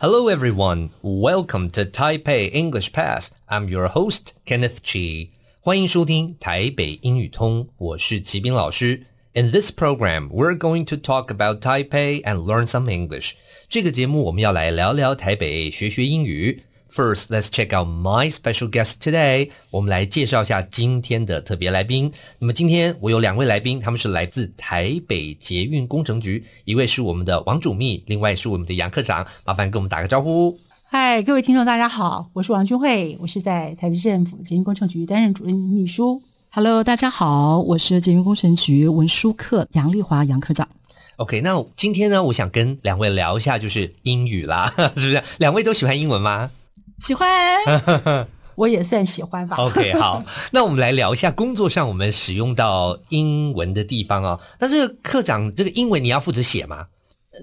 Hello, everyone. Welcome to Taipei English Pass. I'm your host, Kenneth Chi. 欢迎收听台北英语通，我是齐斌老师。In this program, we're going to talk about Taipei and learn some English. 这个节目我们要来聊聊台北，学学英语。 First, let's check out my special guest today. 我们来介绍一下今天的特别来宾。那么今天我有两位来宾，他们是来自台北捷运工程局，一位是我们的王主秘，另外是我们的杨科长。麻烦跟我们打个招呼。嗨，各位听众，大家好，我是王君慧，我是在台北市政府捷运工程局担任主任秘书。Hello，大家好，我是捷运工程局文书课杨丽华杨科长。OK，那今天呢，我想跟两位聊一下，就是英语啦，是不是？两位都喜欢英文吗？喜欢，我也算喜欢吧。OK，好，那我们来聊一下工作上我们使用到英文的地方哦。那这个课长，这个英文你要负责写吗？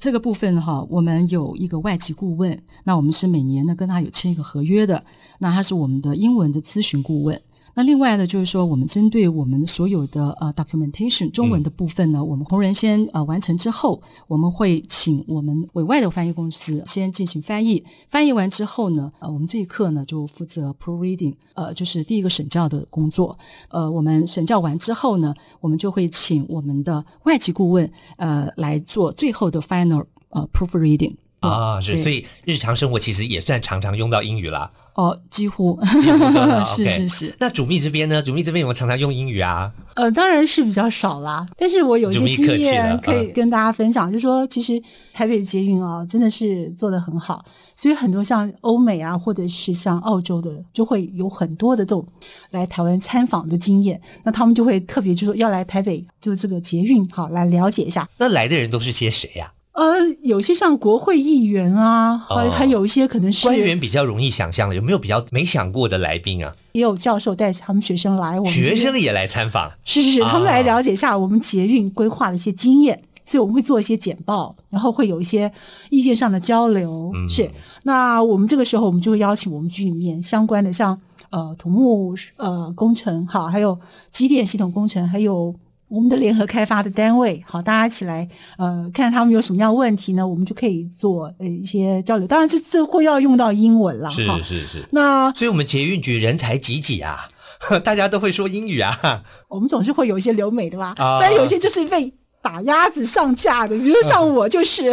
这个部分哈，我们有一个外籍顾问，那我们是每年呢跟他有签一个合约的，那他是我们的英文的咨询顾问。那另外呢，就是说我们针对我们所有的呃 documentation 中文的部分呢，嗯、我们红人先呃完成之后，我们会请我们委外的翻译公司先进行翻译。翻译完之后呢，呃，我们这一课呢就负责 proofreading，呃，就是第一个审校的工作。呃，我们审校完之后呢，我们就会请我们的外籍顾问呃来做最后的 final 呃 proofreading。啊，是，所以日常生活其实也算常常用到英语啦。哦，几乎，几乎都 是是是。那主秘这边呢？主秘这边有没有常常用英语啊？呃，当然是比较少啦。但是我有一些经验可以跟大家分享，就是说，其实台北捷运啊，真的是做得很好。所以很多像欧美啊，或者是像澳洲的，就会有很多的这种来台湾参访的经验。那他们就会特别就说要来台北，就这个捷运好来了解一下。那来的人都是些谁呀？呃，有些像国会议员啊，还、哦、还有一些可能是官员比较容易想象的，有没有比较没想过的来宾啊？也有教授带他们学生来，我们学生也来参访，是是是，他们来了解一下我们捷运规划的一些经验，哦、所以我们会做一些简报，然后会有一些意见上的交流。嗯、是，那我们这个时候我们就会邀请我们局里面相关的像，像呃土木呃工程哈，还有机电系统工程，还有。我们的联合开发的单位，好，大家一起来，呃，看他们有什么样的问题呢？我们就可以做呃一些交流。当然，这这会要用到英文了，是是是。那所以，我们捷运局人才济济啊，大家都会说英语啊。我们总是会有一些留美的吧，哦、但有一些就是被打鸭子上架的，比如像我就是。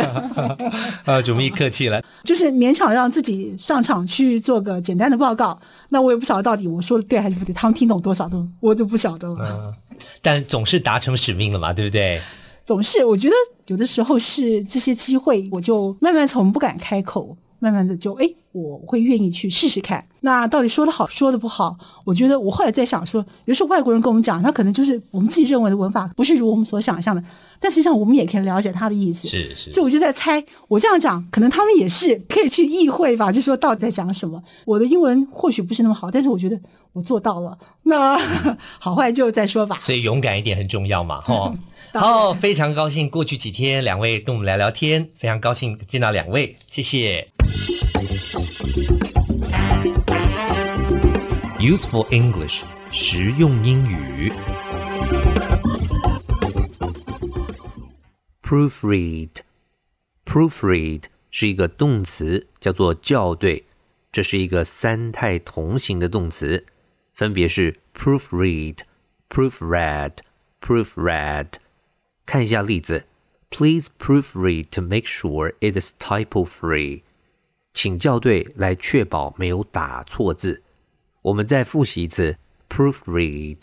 呃，主秘客气了，就是勉强让自己上场去做个简单的报告。那我也不晓得到底我说的对还是不对，他们听懂多少都我就不晓得了。嗯但总是达成使命了嘛，对不对？总是，我觉得有的时候是这些机会，我就慢慢从不敢开口，慢慢的就哎，我会愿意去试试看。那到底说的好，说的不好？我觉得我后来在想说，有时候外国人跟我们讲，他可能就是我们自己认为的文法不是如我们所想象的，但实际上我们也可以了解他的意思。是是。所以我就在猜，我这样讲，可能他们也是可以去意会吧，就说到底在讲什么。我的英文或许不是那么好，但是我觉得。我做到了，那 好坏就再说吧。所以勇敢一点很重要嘛，哈。好，非常高兴过去几天两位跟我们聊聊天，非常高兴见到两位，谢谢。Useful English，实用英语。Proofread，proofread 是一个动词，叫做校对，这是一个三态同形的动词。分别是 proofread、proofread、proofread。看一下例子，Please proofread to make sure it is typo-free。请校对来确保没有打错字。我们再复习一次，proofread。